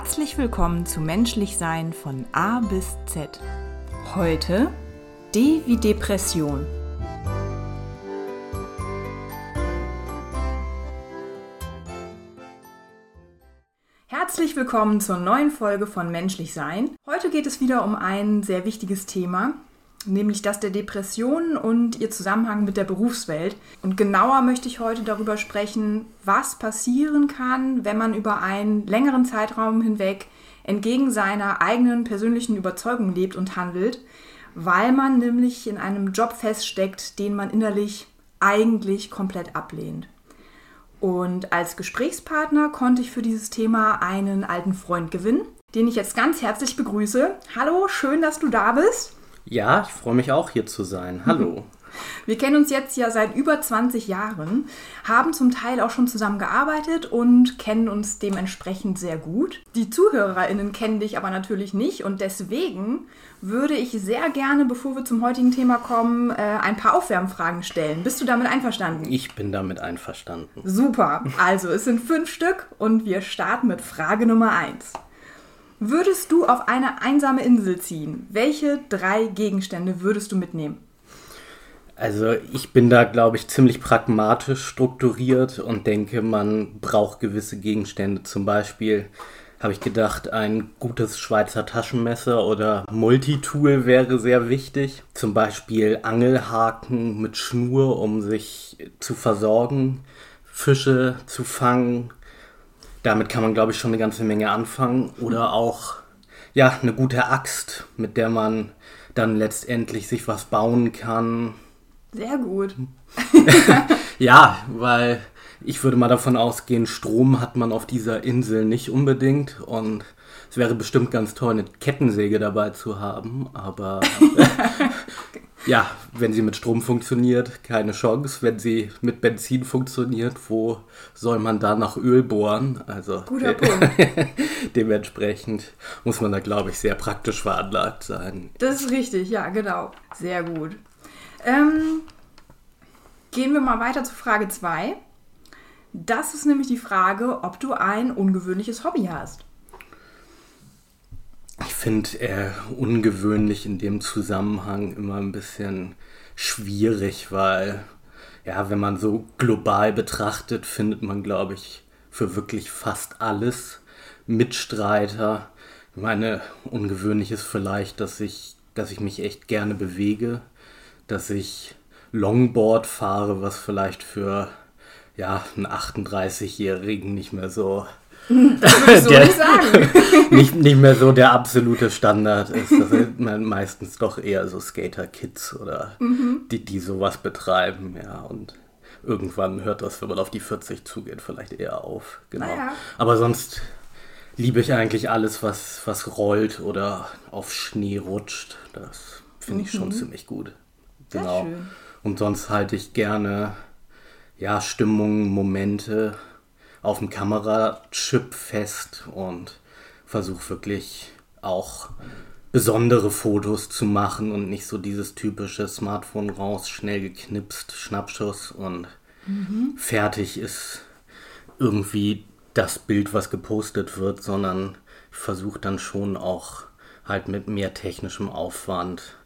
Herzlich willkommen zu Menschlich Sein von A bis Z. Heute D wie Depression. Herzlich willkommen zur neuen Folge von Menschlich Sein. Heute geht es wieder um ein sehr wichtiges Thema, nämlich das der Depression und ihr Zusammenhang mit der Berufswelt. Und genauer möchte ich heute darüber sprechen, was passieren kann, wenn man über einen längeren Zeitraum hinweg entgegen seiner eigenen persönlichen Überzeugung lebt und handelt, weil man nämlich in einem Job feststeckt, den man innerlich eigentlich komplett ablehnt. Und als Gesprächspartner konnte ich für dieses Thema einen alten Freund gewinnen, den ich jetzt ganz herzlich begrüße. Hallo, schön, dass du da bist. Ja, ich freue mich auch hier zu sein. Hallo. Wir kennen uns jetzt ja seit über 20 Jahren, haben zum Teil auch schon zusammen gearbeitet und kennen uns dementsprechend sehr gut. Die ZuhörerInnen kennen dich aber natürlich nicht und deswegen würde ich sehr gerne, bevor wir zum heutigen Thema kommen, äh, ein paar Aufwärmfragen stellen. Bist du damit einverstanden? Ich bin damit einverstanden. Super. Also, es sind fünf Stück und wir starten mit Frage Nummer eins. Würdest du auf eine einsame Insel ziehen? Welche drei Gegenstände würdest du mitnehmen? Also ich bin da, glaube ich, ziemlich pragmatisch strukturiert und denke, man braucht gewisse Gegenstände. Zum Beispiel habe ich gedacht, ein gutes Schweizer Taschenmesser oder Multitool wäre sehr wichtig. Zum Beispiel Angelhaken mit Schnur, um sich zu versorgen, Fische zu fangen. Damit kann man, glaube ich, schon eine ganze Menge anfangen. Oder auch, ja, eine gute Axt, mit der man dann letztendlich sich was bauen kann. Sehr gut. ja, weil ich würde mal davon ausgehen, Strom hat man auf dieser Insel nicht unbedingt und es wäre bestimmt ganz toll, eine Kettensäge dabei zu haben, aber ja, wenn sie mit Strom funktioniert, keine Chance. Wenn sie mit Benzin funktioniert, wo soll man da nach Öl bohren? Also Guter Punkt. dementsprechend muss man da, glaube ich, sehr praktisch veranlagt sein. Das ist richtig, ja, genau. Sehr gut. Ähm, gehen wir mal weiter zu Frage 2. Das ist nämlich die Frage, ob du ein ungewöhnliches Hobby hast. Ich finde äh, ungewöhnlich in dem Zusammenhang immer ein bisschen schwierig, weil ja, wenn man so global betrachtet, findet man, glaube ich, für wirklich fast alles Mitstreiter. Ich meine, ungewöhnlich ist vielleicht, dass ich, dass ich mich echt gerne bewege, dass ich Longboard fahre, was vielleicht für ja, einen 38-Jährigen nicht mehr so. Würde ich so Der- nicht sagen. nicht, nicht mehr so der absolute Standard ist. Das sind me- meistens doch eher so Skater-Kids oder die, die sowas betreiben, ja. Und irgendwann hört das, wenn man auf die 40 zugeht, vielleicht eher auf. Genau. Naja. Aber sonst liebe ich eigentlich alles, was, was rollt oder auf Schnee rutscht. Das finde ich schon ziemlich gut. Genau. Und sonst halte ich gerne ja, Stimmungen, Momente auf dem Kamerachip fest und versuche wirklich auch besondere Fotos zu machen und nicht so dieses typische Smartphone raus, schnell geknipst, Schnappschuss und fertig ist irgendwie das Bild, was gepostet wird, sondern ich versuche dann schon auch halt mit mehr technischem Aufwand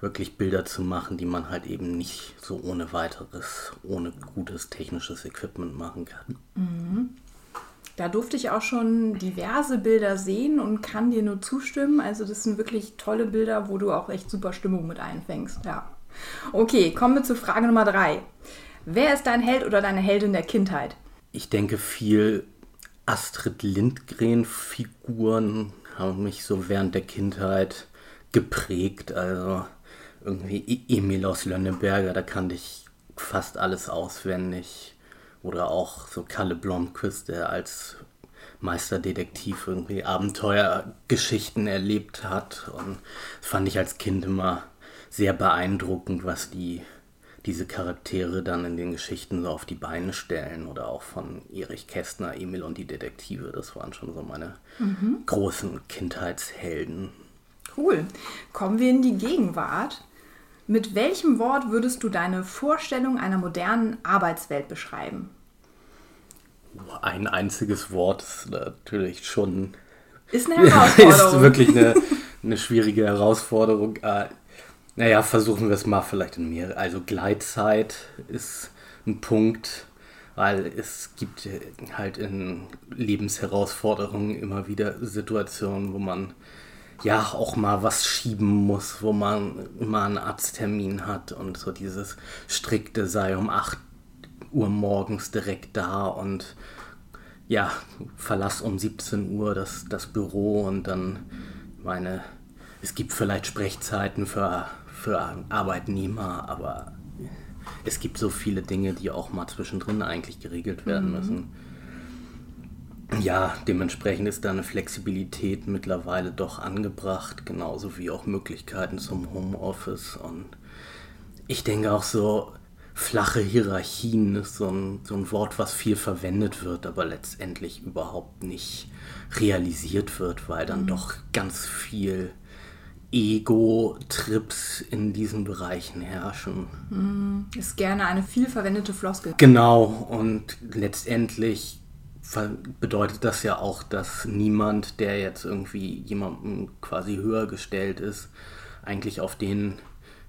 wirklich Bilder zu machen, die man halt eben nicht so ohne weiteres, ohne gutes technisches Equipment machen kann. Da durfte ich auch schon diverse Bilder sehen und kann dir nur zustimmen. Also das sind wirklich tolle Bilder, wo du auch echt super Stimmung mit einfängst. Ja. Okay, kommen wir zur Frage Nummer drei. Wer ist dein Held oder deine Heldin der Kindheit? Ich denke, viel Astrid Lindgren-Figuren haben mich so während der Kindheit geprägt. Also irgendwie E- Emil aus Lönneberger, da kannte ich fast alles auswendig. Oder auch so Kalle Blomqvist, der als Meisterdetektiv irgendwie Abenteuergeschichten erlebt hat. Und das fand ich als Kind immer sehr beeindruckend, was die diese Charaktere dann in den Geschichten so auf die Beine stellen oder auch von Erich Kästner, Emil und die Detektive. Das waren schon so meine großen Kindheitshelden. Cool. Kommen wir in die Gegenwart. Mit welchem Wort würdest du deine Vorstellung einer modernen Arbeitswelt beschreiben? Ein einziges Wort ist natürlich schon Ist eine Herausforderung. ist wirklich eine, eine schwierige Herausforderung. Äh, naja, versuchen wir es mal vielleicht in mehr. Also Gleitzeit ist ein Punkt, weil es gibt halt in Lebensherausforderungen immer wieder Situationen, wo man ja auch mal was schieben muss, wo man mal einen Arzttermin hat und so dieses strikte sei um 8 Uhr morgens direkt da und ja, verlass um 17 Uhr das, das Büro und dann meine, es gibt vielleicht Sprechzeiten für, für Arbeitnehmer, aber es gibt so viele Dinge, die auch mal zwischendrin eigentlich geregelt werden mhm. müssen. Ja, dementsprechend ist da eine Flexibilität mittlerweile doch angebracht, genauso wie auch Möglichkeiten zum Homeoffice. Und ich denke auch so, flache Hierarchien ist so ein, so ein Wort, was viel verwendet wird, aber letztendlich überhaupt nicht realisiert wird, weil dann mhm. doch ganz viel Ego-Trips in diesen Bereichen herrschen. Mhm. Ist gerne eine viel verwendete Floskel. Genau, und letztendlich bedeutet das ja auch, dass niemand, der jetzt irgendwie jemandem quasi höher gestellt ist, eigentlich auf den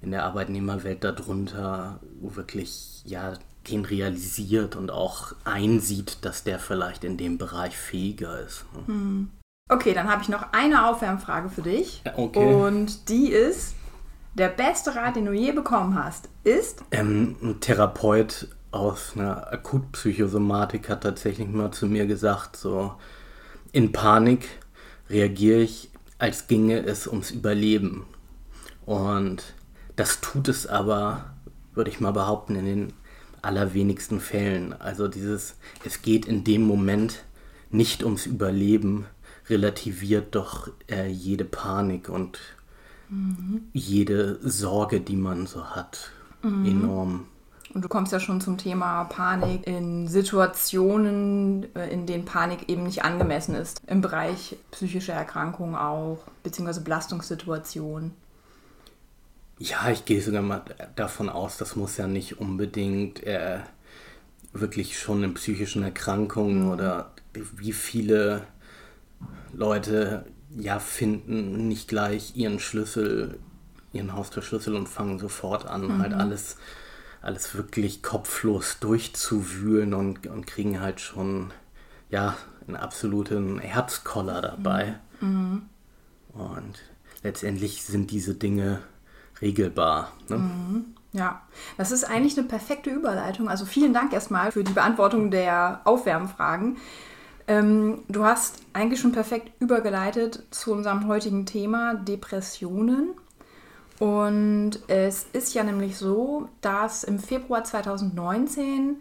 in der Arbeitnehmerwelt darunter wirklich ja den realisiert und auch einsieht, dass der vielleicht in dem Bereich fähiger ist. Hm. Okay, dann habe ich noch eine Aufwärmfrage für dich. Okay. Und die ist, der beste Rat, den du je bekommen hast, ist? Ähm, ein Therapeut aus einer Akutpsychosomatik hat tatsächlich mal zu mir gesagt, so in Panik reagiere ich, als ginge es ums Überleben. Und das tut es aber, würde ich mal behaupten, in den allerwenigsten Fällen. Also dieses, es geht in dem Moment nicht ums Überleben, relativiert doch äh, jede Panik und mhm. jede Sorge, die man so hat, mhm. enorm. Und du kommst ja schon zum Thema Panik in Situationen, äh, in denen Panik eben nicht angemessen ist. Im Bereich psychischer Erkrankungen auch, beziehungsweise Belastungssituationen. Ja, ich gehe sogar mal davon aus, das muss ja nicht unbedingt äh, wirklich schon in psychischen Erkrankungen mhm. oder wie viele Leute ja finden nicht gleich ihren Schlüssel, ihren Haustürschlüssel und fangen sofort an, mhm. halt alles, alles wirklich kopflos durchzuwühlen und, und kriegen halt schon ja einen absoluten Herzkoller dabei. Mhm. Und letztendlich sind diese Dinge regelbar. Ne? Mhm. Ja, das ist eigentlich eine perfekte Überleitung. Also vielen Dank erstmal für die Beantwortung der Aufwärmfragen. Ähm, du hast eigentlich schon perfekt übergeleitet zu unserem heutigen Thema Depressionen. Und es ist ja nämlich so, dass im Februar 2019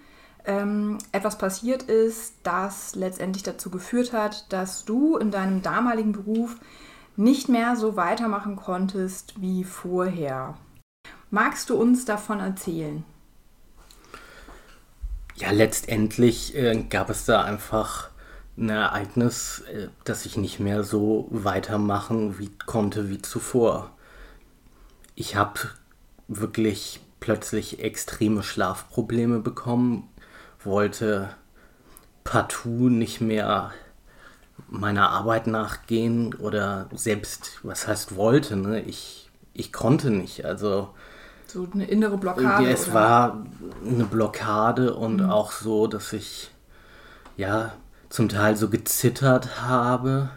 ähm, etwas passiert ist, das letztendlich dazu geführt hat, dass du in deinem damaligen Beruf nicht mehr so weitermachen konntest wie vorher. Magst du uns davon erzählen? Ja, letztendlich äh, gab es da einfach ein Ereignis, äh, dass ich nicht mehr so weitermachen wie, konnte wie zuvor. Ich habe wirklich plötzlich extreme Schlafprobleme bekommen, wollte partout nicht mehr meiner Arbeit nachgehen oder selbst, was heißt wollte, ne? ich, ich konnte nicht. Also so eine innere Blockade. Es oder? war eine Blockade und mhm. auch so, dass ich ja zum Teil so gezittert habe.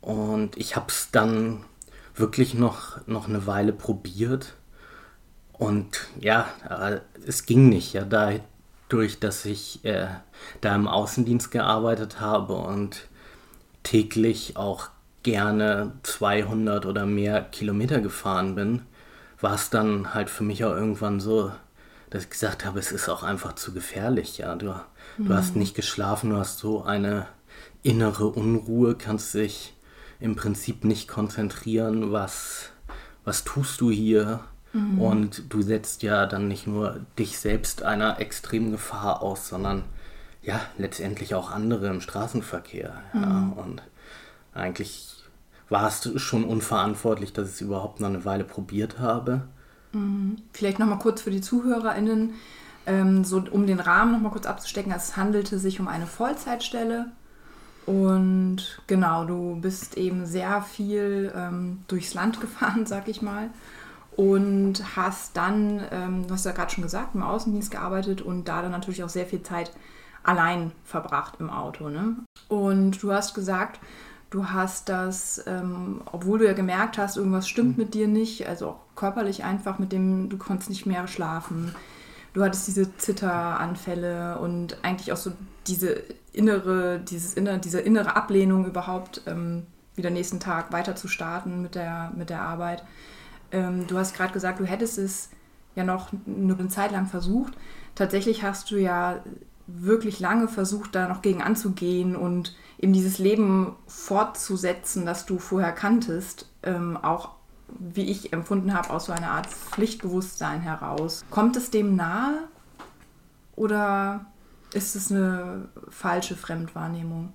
Und ich habe es dann wirklich noch, noch eine Weile probiert. Und ja, es ging nicht. Ja, da durch, dass ich äh, da im Außendienst gearbeitet habe und täglich auch gerne 200 oder mehr Kilometer gefahren bin, war es dann halt für mich auch irgendwann so, dass ich gesagt habe, es ist auch einfach zu gefährlich. Ja, du, mhm. du hast nicht geschlafen, du hast so eine innere Unruhe, kannst dich im Prinzip nicht konzentrieren, was, was tust du hier, Mhm. Und du setzt ja dann nicht nur dich selbst einer extremen Gefahr aus, sondern ja, letztendlich auch andere im Straßenverkehr. Mhm. Ja. Und eigentlich war es schon unverantwortlich, dass ich es überhaupt noch eine Weile probiert habe. Mhm. Vielleicht nochmal kurz für die ZuhörerInnen, ähm, so um den Rahmen nochmal kurz abzustecken, es handelte sich um eine Vollzeitstelle Und genau, du bist eben sehr viel ähm, durchs Land gefahren, sag ich mal. Und hast dann, ähm, du hast ja gerade schon gesagt, im Außendienst gearbeitet und da dann natürlich auch sehr viel Zeit allein verbracht im Auto. Ne? Und du hast gesagt, du hast das, ähm, obwohl du ja gemerkt hast, irgendwas stimmt mit dir nicht, also auch körperlich einfach, mit dem du konntest nicht mehr schlafen. Du hattest diese Zitteranfälle und eigentlich auch so diese innere, dieses innere, diese innere Ablehnung überhaupt, ähm, wieder nächsten Tag weiter zu starten mit der, mit der Arbeit. Ähm, du hast gerade gesagt, du hättest es ja noch eine Zeit lang versucht. Tatsächlich hast du ja wirklich lange versucht, da noch gegen anzugehen und eben dieses Leben fortzusetzen, das du vorher kanntest, ähm, auch wie ich empfunden habe, aus so einer Art Pflichtbewusstsein heraus. Kommt es dem nahe oder ist es eine falsche Fremdwahrnehmung?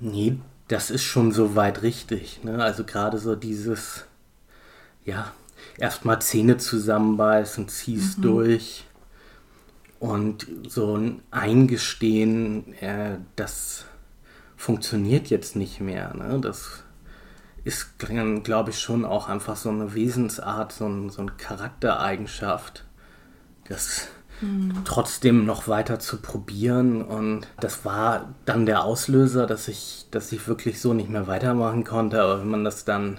Nee, das ist schon soweit richtig. Ne? Also gerade so dieses, ja, erstmal Zähne zusammenbeißen, ziehst mhm. durch. Und so ein Eingestehen, äh, das funktioniert jetzt nicht mehr. Ne? Das ist, glaube ich, schon auch einfach so eine Wesensart, so, ein, so eine Charaktereigenschaft. Das mhm. trotzdem noch weiter zu probieren. Und das war dann der Auslöser, dass ich, dass ich wirklich so nicht mehr weitermachen konnte. Aber wenn man das dann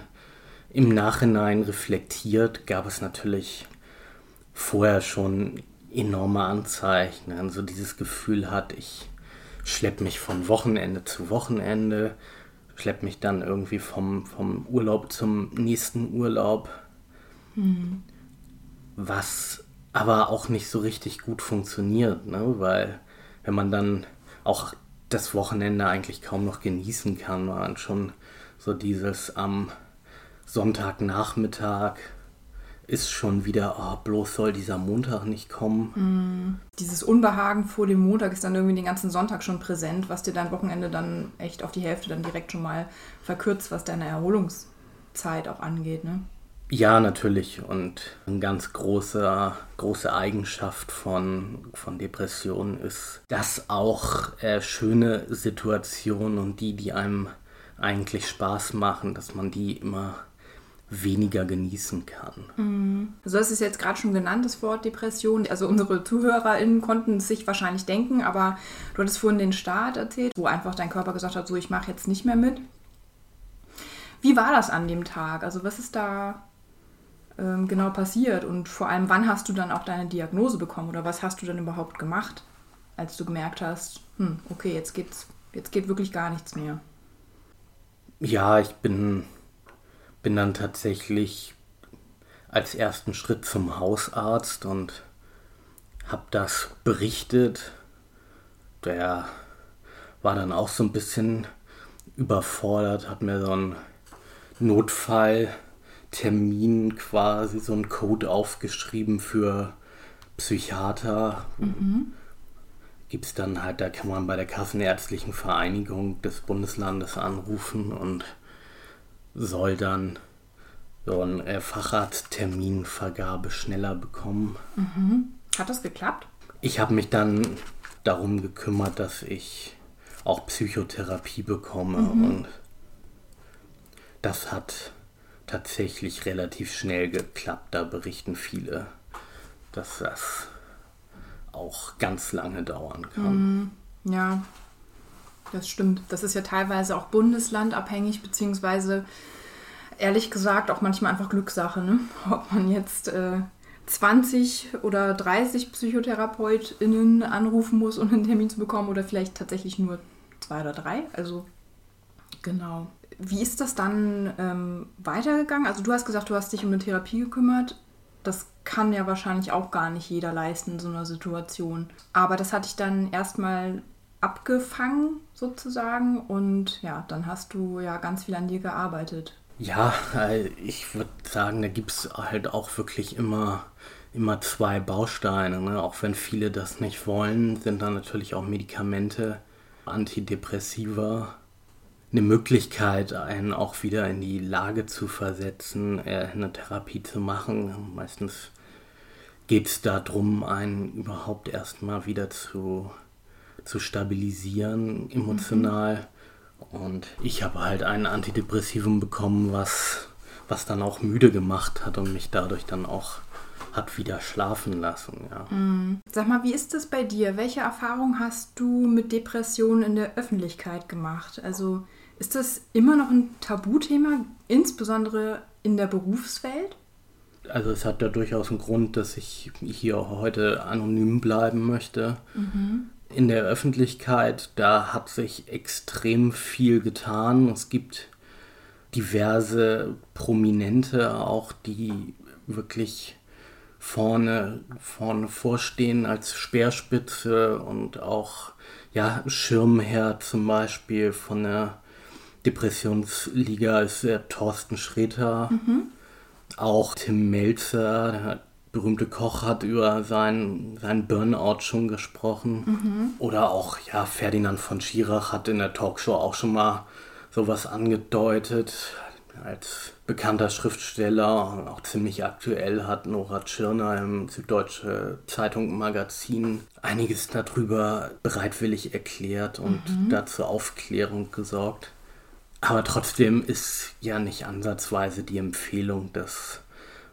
im Nachhinein reflektiert, gab es natürlich vorher schon enorme Anzeichen. Also dieses Gefühl hat, ich schleppe mich von Wochenende zu Wochenende, schleppe mich dann irgendwie vom, vom Urlaub zum nächsten Urlaub. Mhm. Was aber auch nicht so richtig gut funktioniert, ne? weil wenn man dann auch das Wochenende eigentlich kaum noch genießen kann, man schon so dieses am Sonntagnachmittag ist schon wieder, oh, bloß soll dieser Montag nicht kommen. Mm. Dieses Unbehagen vor dem Montag ist dann irgendwie den ganzen Sonntag schon präsent, was dir dein Wochenende dann echt auf die Hälfte dann direkt schon mal verkürzt, was deine Erholungszeit auch angeht, ne? Ja, natürlich. Und eine ganz große, große Eigenschaft von, von Depressionen ist, dass auch äh, schöne Situationen und die, die einem eigentlich Spaß machen, dass man die immer weniger genießen kann. Mhm. Also das ist jetzt gerade schon genannt, das Wort Depression. Also unsere ZuhörerInnen konnten es sich wahrscheinlich denken, aber du hattest vorhin den Start erzählt, wo einfach dein Körper gesagt hat, so ich mache jetzt nicht mehr mit. Wie war das an dem Tag? Also was ist da ähm, genau passiert und vor allem, wann hast du dann auch deine Diagnose bekommen oder was hast du dann überhaupt gemacht, als du gemerkt hast, hm, okay, jetzt geht's, jetzt geht wirklich gar nichts mehr? Ja, ich bin, bin dann tatsächlich als ersten Schritt zum Hausarzt und habe das berichtet. Der war dann auch so ein bisschen überfordert, hat mir so einen Notfall Termin quasi so einen Code aufgeschrieben für Psychiater. Mhm. Gibt es dann halt, da kann man bei der Kassenärztlichen Vereinigung des Bundeslandes anrufen und soll dann so einen äh, Facharztterminvergabe schneller bekommen. Mhm. Hat das geklappt? Ich habe mich dann darum gekümmert, dass ich auch Psychotherapie bekomme mhm. und das hat tatsächlich relativ schnell geklappt. Da berichten viele, dass das auch ganz lange dauern kann. Mm, ja, das stimmt. Das ist ja teilweise auch bundeslandabhängig, beziehungsweise ehrlich gesagt auch manchmal einfach Glückssache, ne? ob man jetzt äh, 20 oder 30 PsychotherapeutInnen anrufen muss, um einen Termin zu bekommen oder vielleicht tatsächlich nur zwei oder drei. Also genau. Wie ist das dann ähm, weitergegangen? Also du hast gesagt, du hast dich um eine Therapie gekümmert. Das kann ja wahrscheinlich auch gar nicht jeder leisten in so einer Situation. Aber das hatte ich dann erstmal abgefangen sozusagen und ja, dann hast du ja ganz viel an dir gearbeitet. Ja, äh, ich würde sagen, da gibt es halt auch wirklich immer, immer zwei Bausteine. Ne? Auch wenn viele das nicht wollen, sind da natürlich auch Medikamente, Antidepressiva eine Möglichkeit, einen auch wieder in die Lage zu versetzen, äh, eine Therapie zu machen. Meistens geht es darum, einen überhaupt erstmal wieder zu, zu stabilisieren emotional. Mhm. Und ich habe halt ein Antidepressivum bekommen, was, was dann auch müde gemacht hat und mich dadurch dann auch hat wieder schlafen lassen. Ja. Mhm. Sag mal, wie ist das bei dir? Welche Erfahrung hast du mit Depressionen in der Öffentlichkeit gemacht? Also ist das immer noch ein Tabuthema, insbesondere in der Berufswelt? Also es hat ja durchaus einen Grund, dass ich hier heute anonym bleiben möchte. Mhm. In der Öffentlichkeit, da hat sich extrem viel getan. Es gibt diverse Prominente auch, die wirklich vorne, vorne vorstehen als Speerspitze und auch ja, Schirmherr zum Beispiel von der Depressionsliga ist der Thorsten Schreter. Mhm. Auch Tim Melzer, der berühmte Koch, hat über seinen, seinen Burnout schon gesprochen. Mhm. Oder auch, ja, Ferdinand von Schirach hat in der Talkshow auch schon mal sowas angedeutet. Als bekannter Schriftsteller und auch ziemlich aktuell hat Nora Tschirner im Süddeutsche Zeitung Magazin einiges darüber bereitwillig erklärt und mhm. dazu Aufklärung gesorgt. Aber trotzdem ist ja nicht ansatzweise die Empfehlung, dass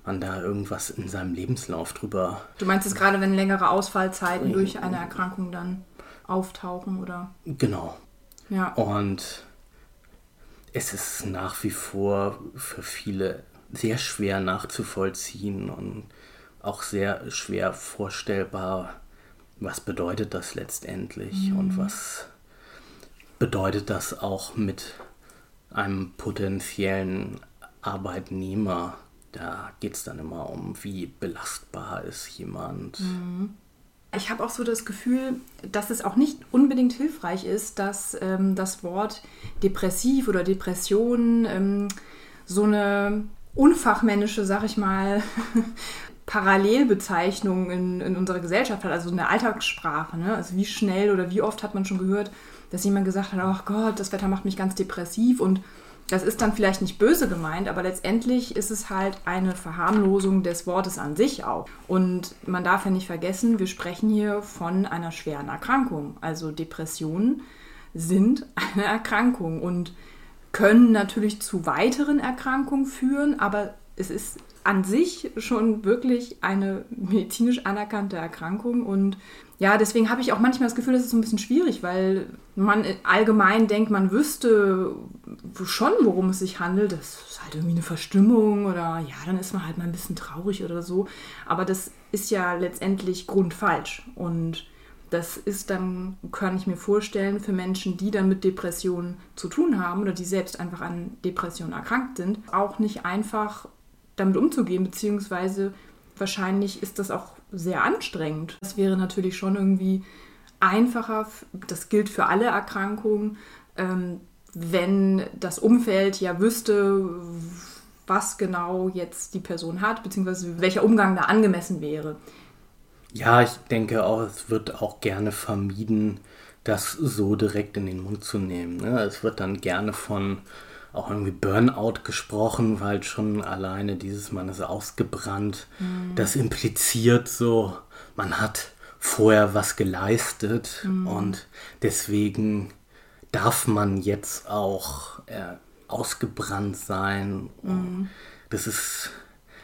man da irgendwas in seinem Lebenslauf drüber. Du meinst es gerade, wenn längere Ausfallzeiten durch eine Erkrankung dann auftauchen, oder? Genau. Ja. Und es ist nach wie vor für viele sehr schwer nachzuvollziehen und auch sehr schwer vorstellbar, was bedeutet das letztendlich mhm. und was bedeutet das auch mit einem potenziellen Arbeitnehmer. Da geht es dann immer um, wie belastbar ist jemand. Mhm. Ich habe auch so das Gefühl, dass es auch nicht unbedingt hilfreich ist, dass ähm, das Wort depressiv oder Depression ähm, so eine unfachmännische, sag ich mal, Parallelbezeichnung in, in unserer Gesellschaft hat, also in der Alltagssprache. Ne? Also wie schnell oder wie oft hat man schon gehört, dass jemand gesagt hat, ach Gott, das Wetter macht mich ganz depressiv und das ist dann vielleicht nicht böse gemeint, aber letztendlich ist es halt eine Verharmlosung des Wortes an sich auch. Und man darf ja nicht vergessen, wir sprechen hier von einer schweren Erkrankung. Also Depressionen sind eine Erkrankung und können natürlich zu weiteren Erkrankungen führen, aber es ist an sich schon wirklich eine medizinisch anerkannte Erkrankung und ja, deswegen habe ich auch manchmal das Gefühl, das ist so ein bisschen schwierig, weil man allgemein denkt, man wüsste schon, worum es sich handelt. Das ist halt irgendwie eine Verstimmung oder ja, dann ist man halt mal ein bisschen traurig oder so. Aber das ist ja letztendlich grundfalsch. Und das ist dann, kann ich mir vorstellen, für Menschen, die dann mit Depressionen zu tun haben oder die selbst einfach an Depressionen erkrankt sind, auch nicht einfach damit umzugehen, beziehungsweise wahrscheinlich ist das auch sehr anstrengend. Das wäre natürlich schon irgendwie einfacher, das gilt für alle Erkrankungen, ähm, wenn das Umfeld ja wüsste, was genau jetzt die Person hat, beziehungsweise welcher Umgang da angemessen wäre. Ja, ich denke auch, es wird auch gerne vermieden, das so direkt in den Mund zu nehmen. Ne? Es wird dann gerne von auch irgendwie Burnout gesprochen, weil schon alleine dieses Mann ist ausgebrannt. Mhm. Das impliziert so, man hat vorher was geleistet mhm. und deswegen darf man jetzt auch äh, ausgebrannt sein. Mhm. Das ist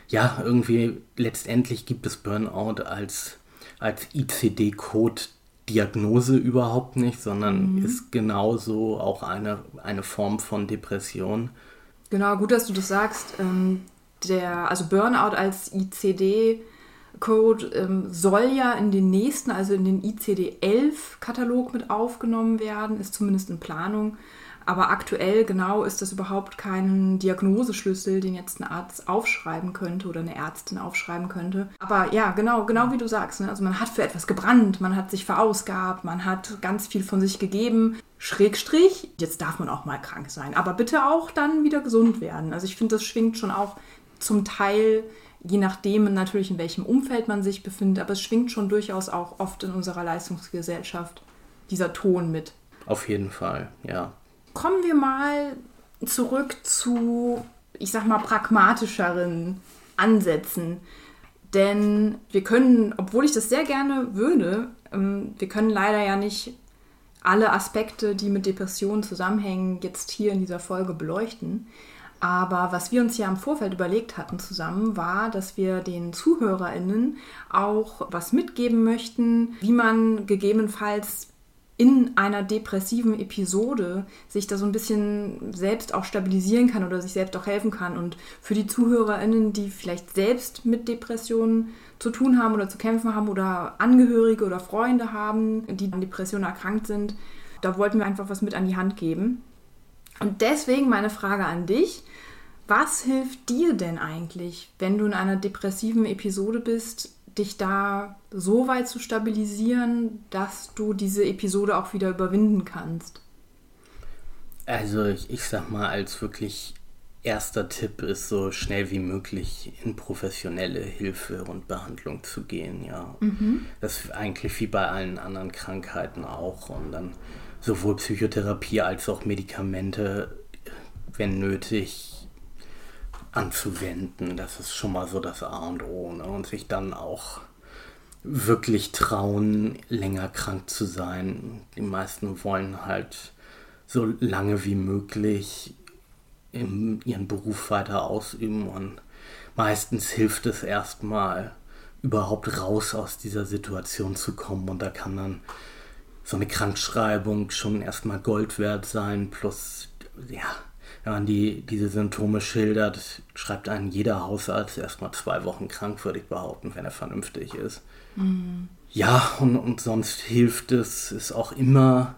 ja irgendwie letztendlich gibt es Burnout als als ICD-Code Diagnose überhaupt nicht, sondern mhm. ist genauso auch eine, eine Form von Depression. Genau, gut, dass du das sagst. Ähm, der, also Burnout als ICD-Code ähm, soll ja in den nächsten, also in den ICD-11-Katalog mit aufgenommen werden, ist zumindest in Planung. Aber aktuell genau ist das überhaupt kein Diagnoseschlüssel, den jetzt ein Arzt aufschreiben könnte oder eine Ärztin aufschreiben könnte. Aber ja, genau, genau wie du sagst. Ne? Also man hat für etwas gebrannt, man hat sich verausgabt, man hat ganz viel von sich gegeben. Schrägstrich, jetzt darf man auch mal krank sein, aber bitte auch dann wieder gesund werden. Also ich finde, das schwingt schon auch zum Teil je nachdem natürlich in welchem Umfeld man sich befindet, aber es schwingt schon durchaus auch oft in unserer Leistungsgesellschaft dieser Ton mit. Auf jeden Fall, ja. Kommen wir mal zurück zu, ich sag mal, pragmatischeren Ansätzen. Denn wir können, obwohl ich das sehr gerne würde, ähm, wir können leider ja nicht alle Aspekte, die mit Depressionen zusammenhängen, jetzt hier in dieser Folge beleuchten. Aber was wir uns ja im Vorfeld überlegt hatten zusammen, war, dass wir den ZuhörerInnen auch was mitgeben möchten, wie man gegebenenfalls in einer depressiven Episode sich da so ein bisschen selbst auch stabilisieren kann oder sich selbst auch helfen kann. Und für die ZuhörerInnen, die vielleicht selbst mit Depressionen zu tun haben oder zu kämpfen haben oder Angehörige oder Freunde haben, die an Depressionen erkrankt sind, da wollten wir einfach was mit an die Hand geben. Und deswegen meine Frage an dich. Was hilft dir denn eigentlich, wenn du in einer depressiven Episode bist, dich da so weit zu stabilisieren, dass du diese Episode auch wieder überwinden kannst? Also ich, ich sag mal, als wirklich erster Tipp ist so schnell wie möglich in professionelle Hilfe und Behandlung zu gehen, ja. Mhm. Das ist eigentlich wie bei allen anderen Krankheiten auch. Und dann sowohl Psychotherapie als auch Medikamente, wenn nötig, anzuwenden. Das ist schon mal so das A und O. Ne? Und sich dann auch wirklich trauen, länger krank zu sein. Die meisten wollen halt so lange wie möglich in ihren Beruf weiter ausüben und meistens hilft es erstmal überhaupt raus aus dieser Situation zu kommen und da kann dann so eine Krankschreibung schon erstmal Gold wert sein, plus, ja, wenn man die, diese Symptome schildert, schreibt einen jeder Hausarzt erstmal zwei Wochen krank, würde ich behaupten, wenn er vernünftig ist. Mhm. Ja, und, und sonst hilft es, ist auch immer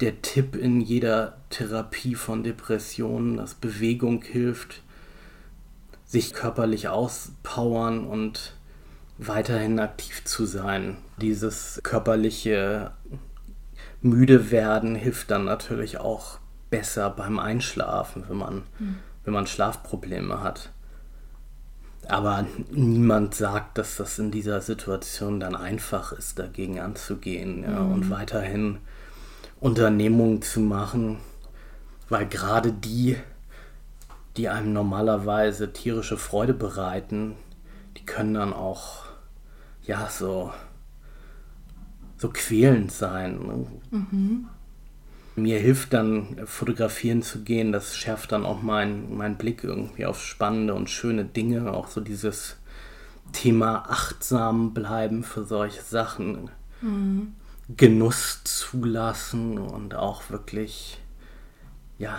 der Tipp in jeder Therapie von Depressionen, dass Bewegung hilft, sich körperlich auspowern und weiterhin aktiv zu sein. Dieses körperliche müde werden hilft dann natürlich auch besser beim Einschlafen, wenn man, mhm. wenn man Schlafprobleme hat. Aber niemand sagt, dass das in dieser Situation dann einfach ist, dagegen anzugehen ja, mhm. und weiterhin Unternehmungen zu machen, weil gerade die, die einem normalerweise tierische Freude bereiten, die können dann auch ja so so quälend sein. Mhm. Mir hilft dann, fotografieren zu gehen, das schärft dann auch meinen mein Blick irgendwie auf spannende und schöne Dinge, auch so dieses Thema achtsam bleiben für solche Sachen. Mhm. Genuss zulassen und auch wirklich, ja,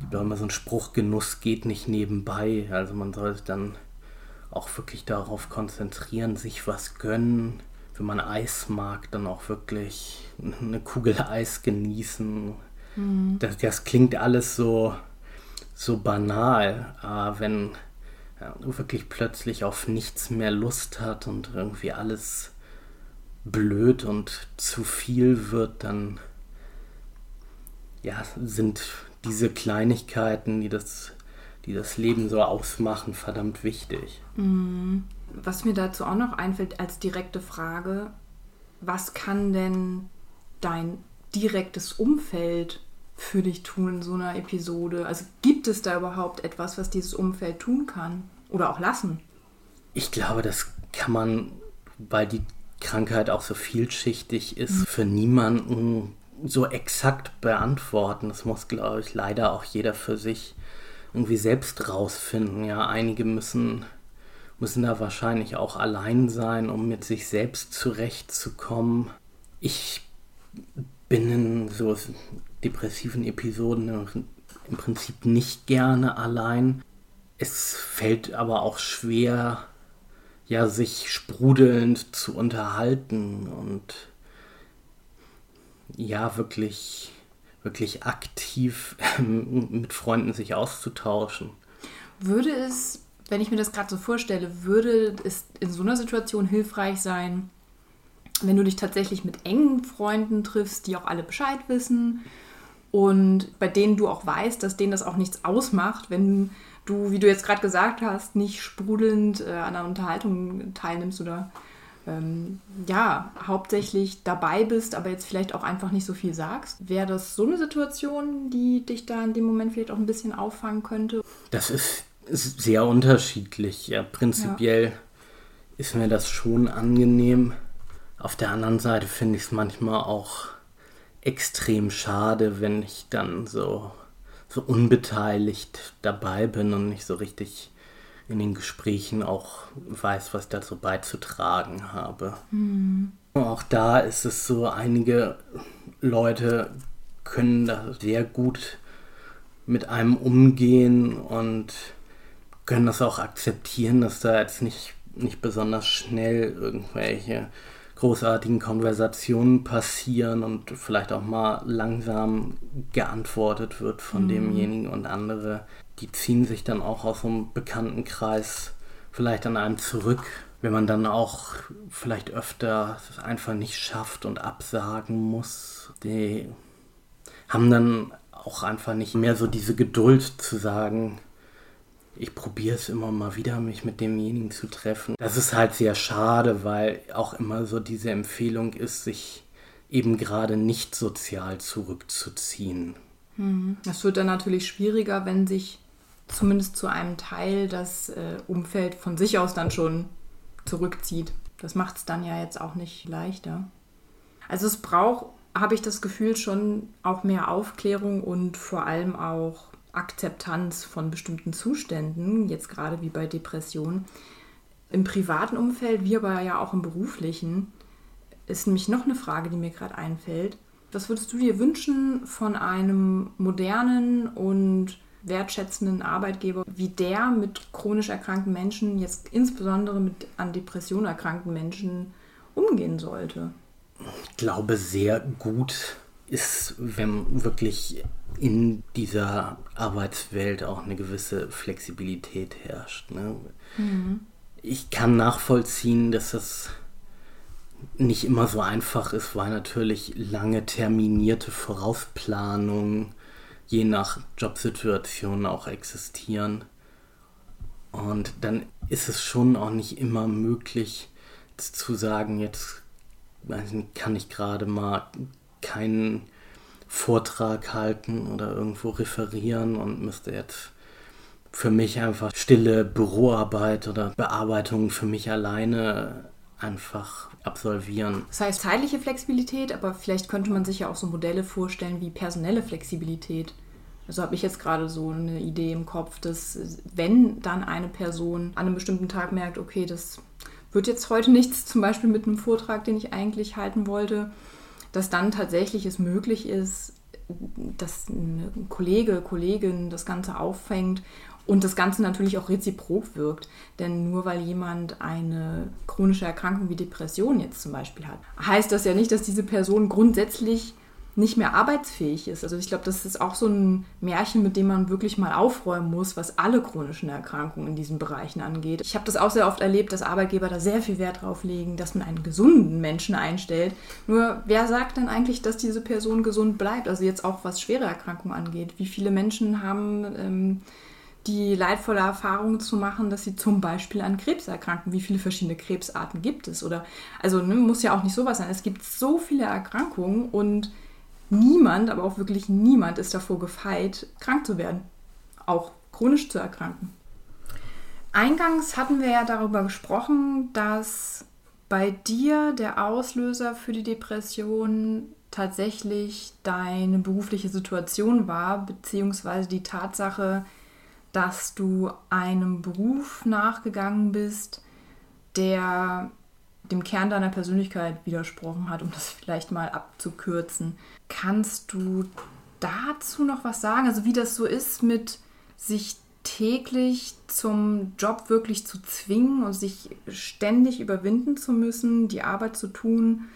gibt auch immer so einen Spruch, Genuss geht nicht nebenbei. Also man sollte dann auch wirklich darauf konzentrieren, sich was gönnen, wenn man Eis mag, dann auch wirklich eine Kugel Eis genießen. Mhm. Das, das, klingt alles so, so banal, aber wenn ja, wirklich plötzlich auf nichts mehr Lust hat und irgendwie alles blöd und zu viel wird, dann ja, sind diese Kleinigkeiten, die das, die das Leben so ausmachen, verdammt wichtig. Mhm was mir dazu auch noch einfällt als direkte Frage, was kann denn dein direktes Umfeld für dich tun in so einer Episode? Also gibt es da überhaupt etwas, was dieses Umfeld tun kann oder auch lassen? Ich glaube, das kann man, weil die Krankheit auch so vielschichtig ist, mhm. für niemanden so exakt beantworten. Das muss, glaube ich, leider auch jeder für sich irgendwie selbst rausfinden. Ja, einige müssen müssen da wahrscheinlich auch allein sein, um mit sich selbst zurechtzukommen. Ich bin in so depressiven Episoden im Prinzip nicht gerne allein. Es fällt aber auch schwer, ja, sich sprudelnd zu unterhalten und ja, wirklich, wirklich aktiv mit Freunden sich auszutauschen. Würde es wenn ich mir das gerade so vorstelle, würde es in so einer Situation hilfreich sein, wenn du dich tatsächlich mit engen Freunden triffst, die auch alle Bescheid wissen und bei denen du auch weißt, dass denen das auch nichts ausmacht, wenn du, wie du jetzt gerade gesagt hast, nicht sprudelnd äh, an einer Unterhaltung teilnimmst oder ähm, ja, hauptsächlich dabei bist, aber jetzt vielleicht auch einfach nicht so viel sagst. Wäre das so eine Situation, die dich da in dem Moment vielleicht auch ein bisschen auffangen könnte? Das ist ist sehr unterschiedlich. Ja, prinzipiell ja. ist mir das schon angenehm. Auf der anderen Seite finde ich es manchmal auch extrem schade, wenn ich dann so, so unbeteiligt dabei bin und nicht so richtig in den Gesprächen auch weiß, was ich dazu beizutragen habe. Mhm. Auch da ist es so, einige Leute können da sehr gut mit einem umgehen und können das auch akzeptieren, dass da jetzt nicht, nicht besonders schnell irgendwelche großartigen Konversationen passieren und vielleicht auch mal langsam geantwortet wird von mhm. demjenigen und andere, die ziehen sich dann auch aus so einem Bekanntenkreis vielleicht an einem zurück, wenn man dann auch vielleicht öfter es einfach nicht schafft und absagen muss. Die haben dann auch einfach nicht mehr so diese Geduld zu sagen, ich probiere es immer mal wieder, mich mit demjenigen zu treffen. Das ist halt sehr schade, weil auch immer so diese Empfehlung ist, sich eben gerade nicht sozial zurückzuziehen. Hm. Das wird dann natürlich schwieriger, wenn sich zumindest zu einem Teil das äh, Umfeld von sich aus dann schon zurückzieht. Das macht es dann ja jetzt auch nicht leichter. Also es braucht, habe ich das Gefühl, schon auch mehr Aufklärung und vor allem auch Akzeptanz von bestimmten Zuständen, jetzt gerade wie bei Depressionen. Im privaten Umfeld, wie aber ja auch im beruflichen, ist nämlich noch eine Frage, die mir gerade einfällt. Was würdest du dir wünschen von einem modernen und wertschätzenden Arbeitgeber, wie der mit chronisch erkrankten Menschen, jetzt insbesondere mit an Depressionen erkrankten Menschen, umgehen sollte? Ich glaube, sehr gut ist, wenn wirklich in dieser Arbeitswelt auch eine gewisse Flexibilität herrscht. Ne? Mhm. Ich kann nachvollziehen, dass das nicht immer so einfach ist, weil natürlich lange terminierte Vorausplanungen je nach Jobsituation auch existieren. Und dann ist es schon auch nicht immer möglich zu sagen, jetzt kann ich gerade mal keinen Vortrag halten oder irgendwo referieren und müsste jetzt für mich einfach stille Büroarbeit oder Bearbeitung für mich alleine einfach absolvieren. Das heißt zeitliche Flexibilität, aber vielleicht könnte man sich ja auch so Modelle vorstellen wie personelle Flexibilität. Also habe ich jetzt gerade so eine Idee im Kopf, dass wenn dann eine Person an einem bestimmten Tag merkt, okay, das wird jetzt heute nichts, zum Beispiel mit einem Vortrag, den ich eigentlich halten wollte, dass dann tatsächlich es möglich ist, dass ein Kollege, Kollegin das Ganze auffängt und das Ganze natürlich auch reziprok wirkt. Denn nur weil jemand eine chronische Erkrankung wie Depression jetzt zum Beispiel hat, heißt das ja nicht, dass diese Person grundsätzlich nicht mehr arbeitsfähig ist. Also ich glaube, das ist auch so ein Märchen, mit dem man wirklich mal aufräumen muss, was alle chronischen Erkrankungen in diesen Bereichen angeht. Ich habe das auch sehr oft erlebt, dass Arbeitgeber da sehr viel Wert drauf legen, dass man einen gesunden Menschen einstellt. Nur wer sagt dann eigentlich, dass diese Person gesund bleibt? Also jetzt auch was schwere Erkrankungen angeht. Wie viele Menschen haben ähm, die leidvolle Erfahrung zu machen, dass sie zum Beispiel an Krebs erkranken. Wie viele verschiedene Krebsarten gibt es? Oder also ne, muss ja auch nicht sowas sein. Es gibt so viele Erkrankungen und niemand, aber auch wirklich niemand ist davor gefeit, krank zu werden, auch chronisch zu erkranken. Eingangs hatten wir ja darüber gesprochen, dass bei dir der Auslöser für die Depression tatsächlich deine berufliche Situation war, beziehungsweise die Tatsache, dass du einem Beruf nachgegangen bist, der dem Kern deiner Persönlichkeit widersprochen hat, um das vielleicht mal abzukürzen. Kannst du dazu noch was sagen? Also wie das so ist mit sich täglich zum Job wirklich zu zwingen und sich ständig überwinden zu müssen, die Arbeit zu tun,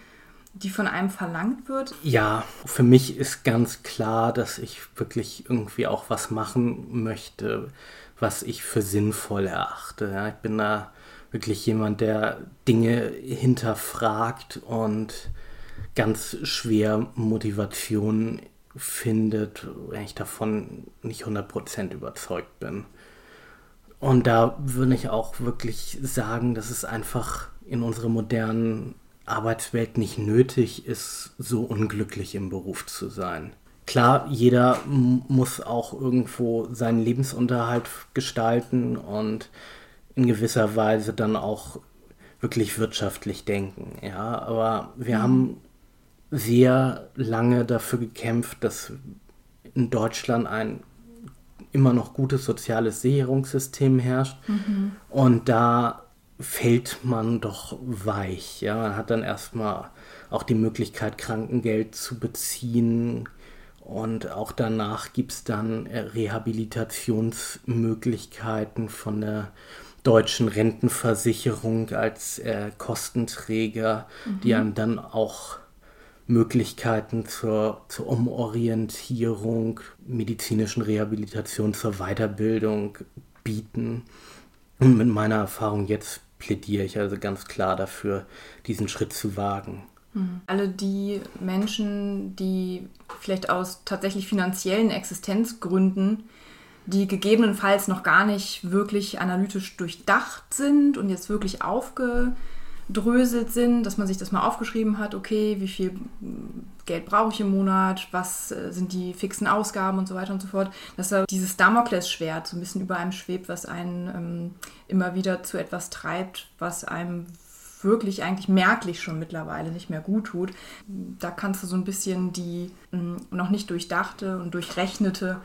die von einem verlangt wird? Ja, für mich ist ganz klar, dass ich wirklich irgendwie auch was machen möchte, was ich für sinnvoll erachte. Ja, ich bin da wirklich jemand, der Dinge hinterfragt und ganz schwer Motivation findet, wenn ich davon nicht 100% überzeugt bin. Und da würde ich auch wirklich sagen, dass es einfach in unserer modernen Arbeitswelt nicht nötig ist, so unglücklich im Beruf zu sein. Klar, jeder muss auch irgendwo seinen Lebensunterhalt gestalten und in gewisser Weise dann auch wirklich wirtschaftlich denken. Ja, aber wir mhm. haben sehr lange dafür gekämpft, dass in Deutschland ein immer noch gutes soziales Sicherungssystem herrscht. Mhm. Und da fällt man doch weich. Ja, man hat dann erstmal auch die Möglichkeit, Krankengeld zu beziehen. Und auch danach gibt es dann Rehabilitationsmöglichkeiten von der deutschen Rentenversicherung als äh, Kostenträger, mhm. die einem dann auch Möglichkeiten zur, zur Umorientierung, medizinischen Rehabilitation, zur Weiterbildung bieten. Und mit meiner Erfahrung jetzt plädiere ich also ganz klar dafür, diesen Schritt zu wagen. Mhm. Alle die Menschen, die vielleicht aus tatsächlich finanziellen Existenzgründen, die gegebenenfalls noch gar nicht wirklich analytisch durchdacht sind und jetzt wirklich aufge aufgedröselt sind, dass man sich das mal aufgeschrieben hat, okay, wie viel Geld brauche ich im Monat, was äh, sind die fixen Ausgaben und so weiter und so fort, dass da dieses Damoklesschwert so ein bisschen über einem schwebt, was einen ähm, immer wieder zu etwas treibt, was einem wirklich eigentlich merklich schon mittlerweile nicht mehr gut tut. Da kannst du so ein bisschen die ähm, noch nicht durchdachte und durchrechnete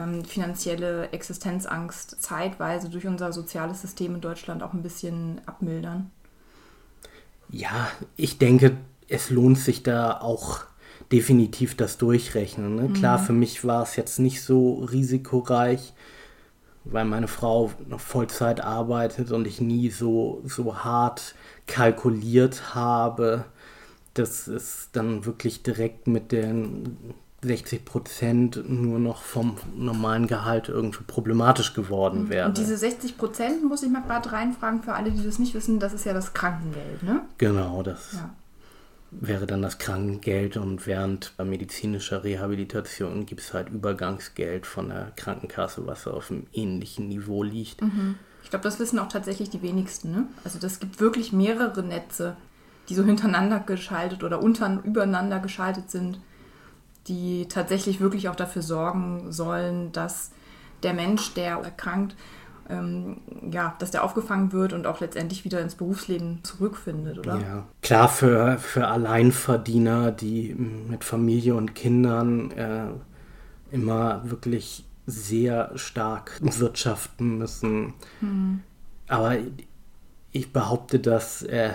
ähm, finanzielle Existenzangst zeitweise durch unser soziales System in Deutschland auch ein bisschen abmildern. Ja, ich denke, es lohnt sich da auch definitiv das Durchrechnen. Ne? Mhm. Klar, für mich war es jetzt nicht so risikoreich, weil meine Frau noch Vollzeit arbeitet und ich nie so, so hart kalkuliert habe, dass es dann wirklich direkt mit den 60 Prozent nur noch vom normalen Gehalt irgendwie problematisch geworden wäre. Und diese 60 Prozent, muss ich mal gerade reinfragen, für alle, die das nicht wissen, das ist ja das Krankengeld, ne? Genau, das ja. wäre dann das Krankengeld und während bei medizinischer Rehabilitation gibt es halt Übergangsgeld von der Krankenkasse, was auf einem ähnlichen Niveau liegt. Mhm. Ich glaube, das wissen auch tatsächlich die wenigsten, ne? Also das gibt wirklich mehrere Netze, die so hintereinander geschaltet oder unter, übereinander geschaltet sind die tatsächlich wirklich auch dafür sorgen sollen, dass der Mensch, der erkrankt, ähm, ja, dass der aufgefangen wird und auch letztendlich wieder ins Berufsleben zurückfindet, oder? Ja, klar, für, für Alleinverdiener, die mit Familie und Kindern äh, immer wirklich sehr stark wirtschaften müssen. Mhm. Aber ich behaupte, dass äh,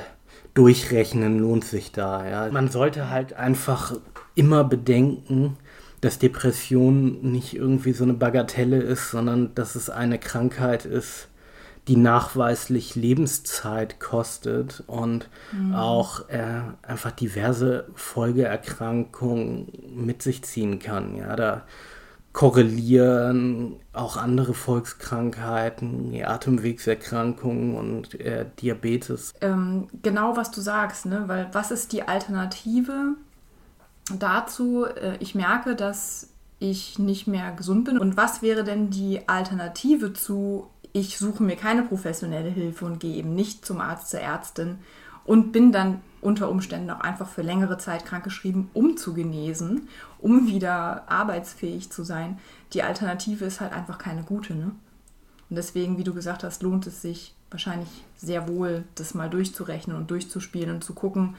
Durchrechnen lohnt sich da. Ja. Man sollte halt einfach immer bedenken, dass Depression nicht irgendwie so eine Bagatelle ist, sondern dass es eine Krankheit ist, die nachweislich Lebenszeit kostet und mhm. auch äh, einfach diverse Folgeerkrankungen mit sich ziehen kann. Ja, da korrelieren auch andere Volkskrankheiten, Atemwegserkrankungen und äh, Diabetes. Ähm, genau, was du sagst, ne? weil was ist die Alternative dazu, äh, ich merke, dass ich nicht mehr gesund bin. Und was wäre denn die Alternative zu, ich suche mir keine professionelle Hilfe und gehe eben nicht zum Arzt, zur Ärztin und bin dann unter Umständen auch einfach für längere Zeit krankgeschrieben, um zu genesen, um wieder arbeitsfähig zu sein. Die Alternative ist halt einfach keine gute. Ne? Und deswegen, wie du gesagt hast, lohnt es sich wahrscheinlich sehr wohl, das mal durchzurechnen und durchzuspielen und zu gucken,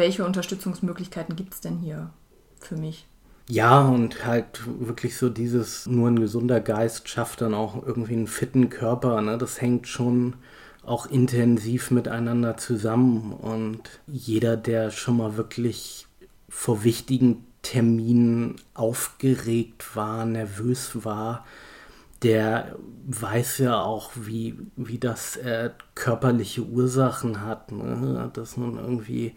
welche Unterstützungsmöglichkeiten gibt es denn hier für mich? Ja, und halt wirklich so dieses, nur ein gesunder Geist schafft dann auch irgendwie einen fitten Körper. Ne? Das hängt schon auch intensiv miteinander zusammen. Und jeder, der schon mal wirklich vor wichtigen Terminen aufgeregt war, nervös war, der weiß ja auch, wie, wie das äh, körperliche Ursachen hat. Ne? Dass man irgendwie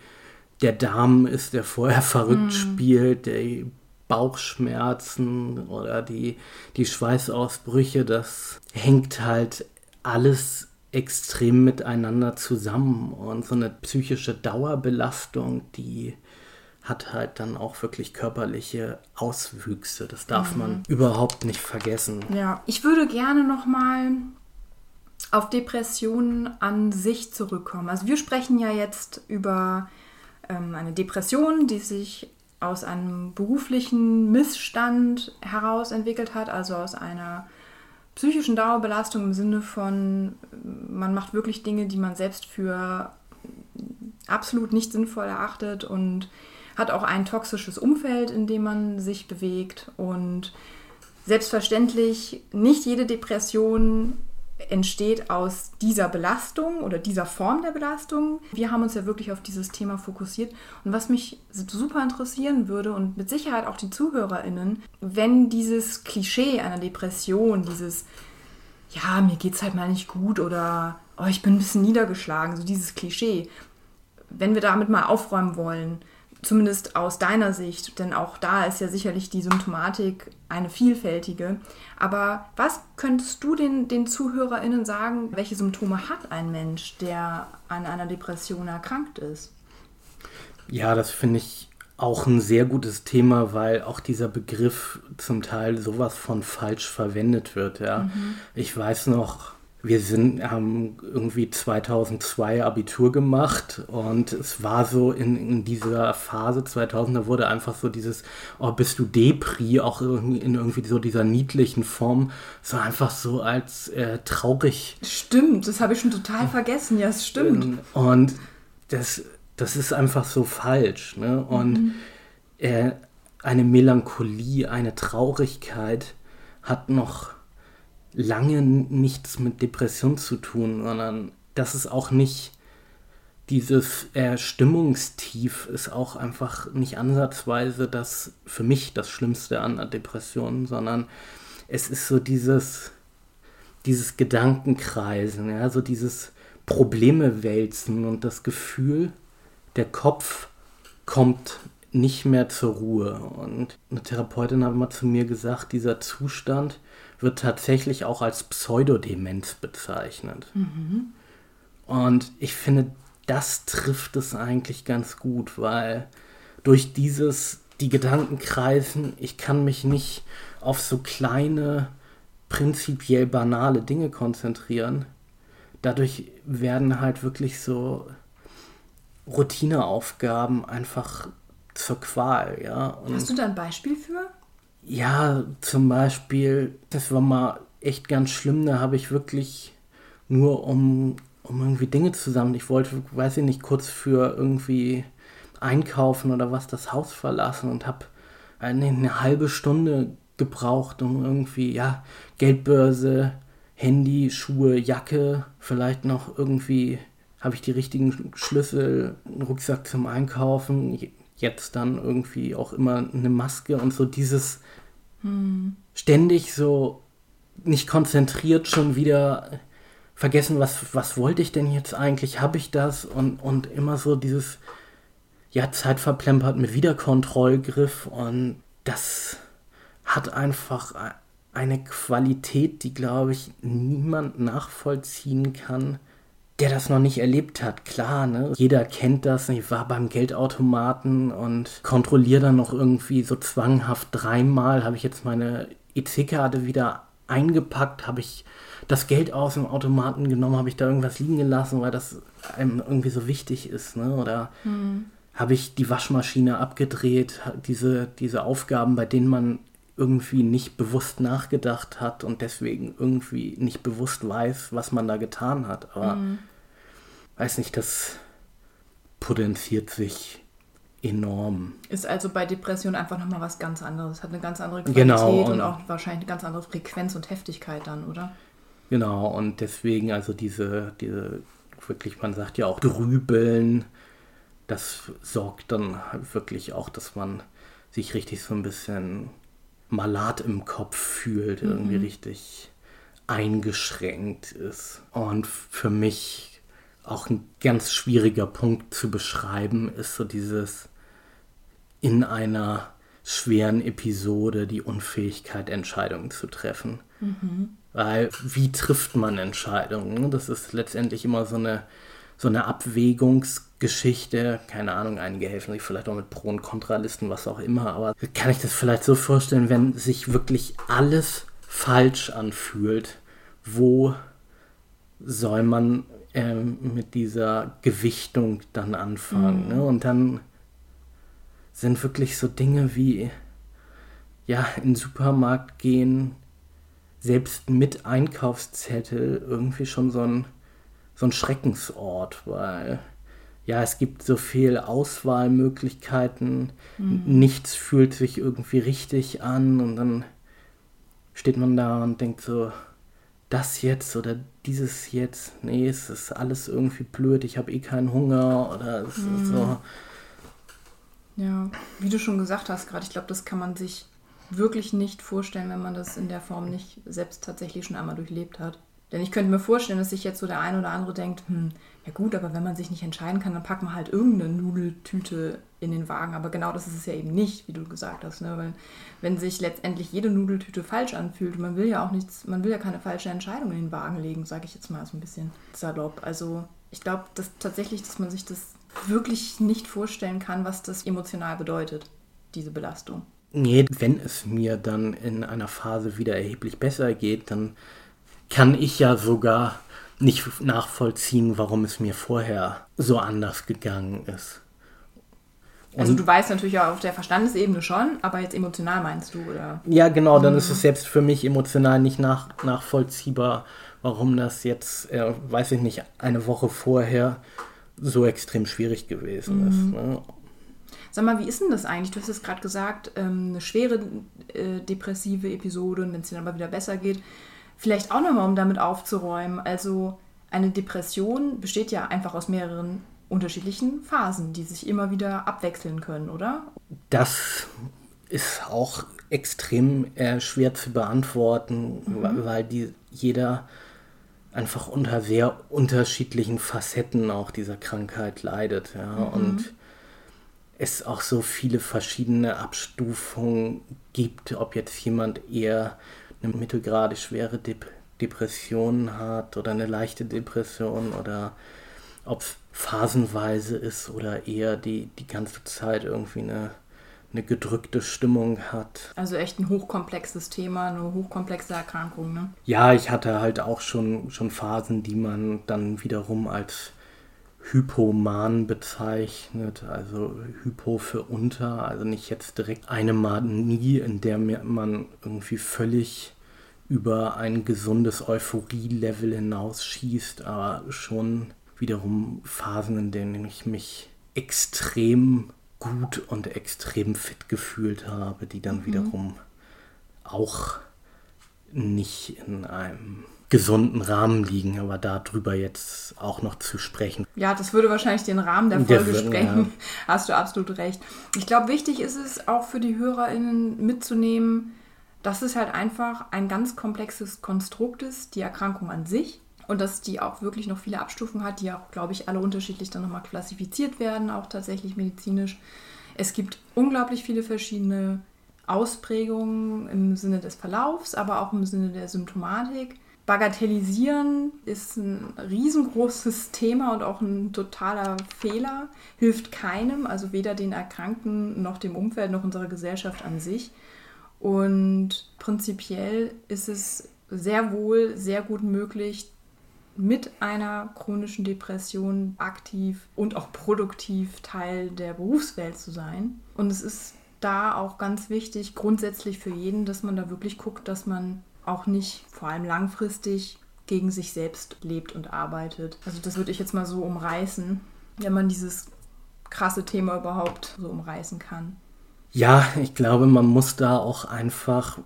der Darm ist, der vorher verrückt mm. spielt, der Bauchschmerzen oder die, die Schweißausbrüche, das hängt halt alles extrem miteinander zusammen. Und so eine psychische Dauerbelastung, die hat halt dann auch wirklich körperliche Auswüchse. Das darf mhm. man überhaupt nicht vergessen. Ja, ich würde gerne noch mal auf Depressionen an sich zurückkommen. Also wir sprechen ja jetzt über ähm, eine Depression, die sich aus einem beruflichen Missstand heraus entwickelt hat, also aus einer psychischen Dauerbelastung im Sinne von, man macht wirklich Dinge, die man selbst für absolut nicht sinnvoll erachtet und hat auch ein toxisches Umfeld, in dem man sich bewegt und selbstverständlich nicht jede Depression entsteht aus dieser Belastung oder dieser Form der Belastung. Wir haben uns ja wirklich auf dieses Thema fokussiert. Und was mich super interessieren würde und mit Sicherheit auch die ZuhörerInnen, wenn dieses Klischee einer Depression, dieses, ja, mir geht's halt mal nicht gut oder oh, ich bin ein bisschen niedergeschlagen, so dieses Klischee, wenn wir damit mal aufräumen wollen, zumindest aus deiner Sicht, denn auch da ist ja sicherlich die Symptomatik eine vielfältige. Aber was könntest du den, den ZuhörerInnen sagen, welche Symptome hat ein Mensch, der an einer Depression erkrankt ist? Ja, das finde ich auch ein sehr gutes Thema, weil auch dieser Begriff zum Teil sowas von falsch verwendet wird. Ja. Mhm. Ich weiß noch, wir sind, haben irgendwie 2002 Abitur gemacht und es war so in, in dieser Phase 2000, da wurde einfach so dieses, oh, bist du Depri, auch in irgendwie so dieser niedlichen Form, so einfach so als äh, traurig. Stimmt, das habe ich schon total vergessen, ja, es stimmt. Und das, das ist einfach so falsch. Ne? Und mhm. äh, eine Melancholie, eine Traurigkeit hat noch lange nichts mit Depression zu tun, sondern das ist auch nicht dieses äh, Stimmungstief ist auch einfach nicht ansatzweise das für mich das Schlimmste an der Depression, sondern es ist so dieses dieses Gedankenkreisen, ja, so dieses Probleme wälzen und das Gefühl, der Kopf kommt nicht mehr zur Ruhe. Und eine Therapeutin hat mal zu mir gesagt, dieser Zustand, wird tatsächlich auch als Pseudodemenz bezeichnet. Mhm. Und ich finde, das trifft es eigentlich ganz gut, weil durch dieses, die Gedanken kreisen, ich kann mich nicht auf so kleine, prinzipiell banale Dinge konzentrieren. Dadurch werden halt wirklich so Routineaufgaben einfach zur Qual, ja. Und Hast du da ein Beispiel für? Ja, zum Beispiel, das war mal echt ganz schlimm, da habe ich wirklich nur um, um irgendwie Dinge zusammen. Ich wollte, weiß ich nicht, kurz für irgendwie einkaufen oder was das Haus verlassen und habe eine, eine halbe Stunde gebraucht, um irgendwie, ja, Geldbörse, Handy, Schuhe, Jacke, vielleicht noch irgendwie habe ich die richtigen Schlüssel, einen Rucksack zum Einkaufen, jetzt dann irgendwie auch immer eine Maske und so dieses hm. ständig so nicht konzentriert schon wieder vergessen, was, was wollte ich denn jetzt eigentlich, habe ich das? Und, und immer so dieses, ja, Zeit verplempert mit Wiederkontrollgriff und das hat einfach eine Qualität, die, glaube ich, niemand nachvollziehen kann, der das noch nicht erlebt hat, klar, ne? Jeder kennt das. Ich war beim Geldautomaten und kontrolliere dann noch irgendwie so zwanghaft dreimal. Habe ich jetzt meine EC-Karte wieder eingepackt? Habe ich das Geld aus dem Automaten genommen? Habe ich da irgendwas liegen gelassen, weil das einem irgendwie so wichtig ist, ne? Oder hm. habe ich die Waschmaschine abgedreht? Diese, diese Aufgaben, bei denen man irgendwie nicht bewusst nachgedacht hat und deswegen irgendwie nicht bewusst weiß, was man da getan hat. Aber mhm. weiß nicht, das potenziert sich enorm. Ist also bei Depression einfach nochmal was ganz anderes. Hat eine ganz andere Qualität genau, und, und, auch wahrscheinlich eine ganz andere Frequenz und Heftigkeit dann, oder? Genau, und deswegen also diese, diese wirklich, man sagt ja auch Grübeln, das sorgt dann wirklich auch, dass man sich richtig so ein bisschen malat im Kopf fühlt, mhm. irgendwie richtig eingeschränkt ist. Und für mich auch ein ganz schwieriger Punkt zu beschreiben ist so dieses in einer schweren Episode die Unfähigkeit, Entscheidungen zu treffen. Mhm. Weil wie trifft man Entscheidungen? Das ist letztendlich immer so eine, so eine Abwägungs- Geschichte, keine Ahnung, einige helfen sich vielleicht auch mit Pro- und Kontralisten, was auch immer, aber kann ich das vielleicht so vorstellen, wenn sich wirklich alles falsch anfühlt, wo soll man ähm, mit dieser Gewichtung dann anfangen? Mhm. Ne? Und dann sind wirklich so Dinge wie, ja, in den Supermarkt gehen, selbst mit Einkaufszettel irgendwie schon so ein, so ein Schreckensort, weil ja, es gibt so viel Auswahlmöglichkeiten, mhm. nichts fühlt sich irgendwie richtig an und dann steht man da und denkt so, das jetzt oder dieses jetzt, nee, es ist alles irgendwie blöd, ich habe eh keinen Hunger oder es mhm. ist so. Ja, wie du schon gesagt hast gerade, ich glaube, das kann man sich wirklich nicht vorstellen, wenn man das in der Form nicht selbst tatsächlich schon einmal durchlebt hat. Denn ich könnte mir vorstellen, dass sich jetzt so der ein oder andere denkt, hm, ja gut, aber wenn man sich nicht entscheiden kann, dann packt man halt irgendeine Nudeltüte in den Wagen. Aber genau das ist es ja eben nicht, wie du gesagt hast. Ne? Weil wenn sich letztendlich jede Nudeltüte falsch anfühlt, man will ja auch nichts, man will ja keine falsche Entscheidung in den Wagen legen, sage ich jetzt mal so ein bisschen salopp. Also ich glaube, dass tatsächlich, dass man sich das wirklich nicht vorstellen kann, was das emotional bedeutet, diese Belastung. Nee, wenn es mir dann in einer Phase wieder erheblich besser geht, dann kann ich ja sogar nicht nachvollziehen, warum es mir vorher so anders gegangen ist. Und also du weißt natürlich auch auf der Verstandesebene schon, aber jetzt emotional meinst du, oder? Ja, genau, dann mhm. ist es selbst für mich emotional nicht nach, nachvollziehbar, warum das jetzt, äh, weiß ich nicht, eine Woche vorher so extrem schwierig gewesen mhm. ist. Ne? Sag mal, wie ist denn das eigentlich? Du hast es gerade gesagt, ähm, eine schwere äh, depressive Episode, wenn es dir dann aber wieder besser geht. Vielleicht auch nochmal, um damit aufzuräumen. Also eine Depression besteht ja einfach aus mehreren unterschiedlichen Phasen, die sich immer wieder abwechseln können, oder? Das ist auch extrem äh, schwer zu beantworten, mhm. weil die, jeder einfach unter sehr unterschiedlichen Facetten auch dieser Krankheit leidet. Ja? Mhm. Und es auch so viele verschiedene Abstufungen gibt, ob jetzt jemand eher eine mittelgradig schwere Dep Depression hat oder eine leichte Depression oder ob es phasenweise ist oder eher die, die ganze Zeit irgendwie eine, eine gedrückte Stimmung hat. Also echt ein hochkomplexes Thema, eine hochkomplexe Erkrankung, ne? Ja, ich hatte halt auch schon, schon Phasen, die man dann wiederum als Hypoman bezeichnet, also Hypo für unter, also nicht jetzt direkt eine Manie, in der man irgendwie völlig über ein gesundes Euphorie-Level hinausschießt, aber schon wiederum Phasen, in denen ich mich extrem gut und extrem fit gefühlt habe, die dann mhm. wiederum auch nicht in einem gesunden Rahmen liegen, aber darüber jetzt auch noch zu sprechen. Ja, das würde wahrscheinlich den Rahmen der Folge der, sprengen. Ja. Hast du absolut recht. Ich glaube, wichtig ist es auch für die HörerInnen mitzunehmen, dass es halt einfach ein ganz komplexes Konstrukt ist, die Erkrankung an sich. Und dass die auch wirklich noch viele Abstufungen hat, die auch, glaube ich, alle unterschiedlich dann nochmal klassifiziert werden, auch tatsächlich medizinisch. Es gibt unglaublich viele verschiedene Ausprägungen im Sinne des Verlaufs, aber auch im Sinne der Symptomatik. Bagatellisieren ist ein riesengroßes Thema und auch ein totaler Fehler, hilft keinem, also weder den Erkrankten noch dem Umfeld noch unserer Gesellschaft an sich. Und prinzipiell ist es sehr wohl sehr gut möglich, mit einer chronischen Depression aktiv und auch produktiv Teil der Berufswelt zu sein. Und es ist da auch ganz wichtig, grundsätzlich für jeden, dass man da wirklich guckt, dass man auch nicht vor allem langfristig gegen sich selbst lebt und arbeitet. Also das würde ich jetzt mal so umreißen, wenn man dieses krasse Thema überhaupt so umreißen kann. Ja, ich glaube, man muss da auch einfach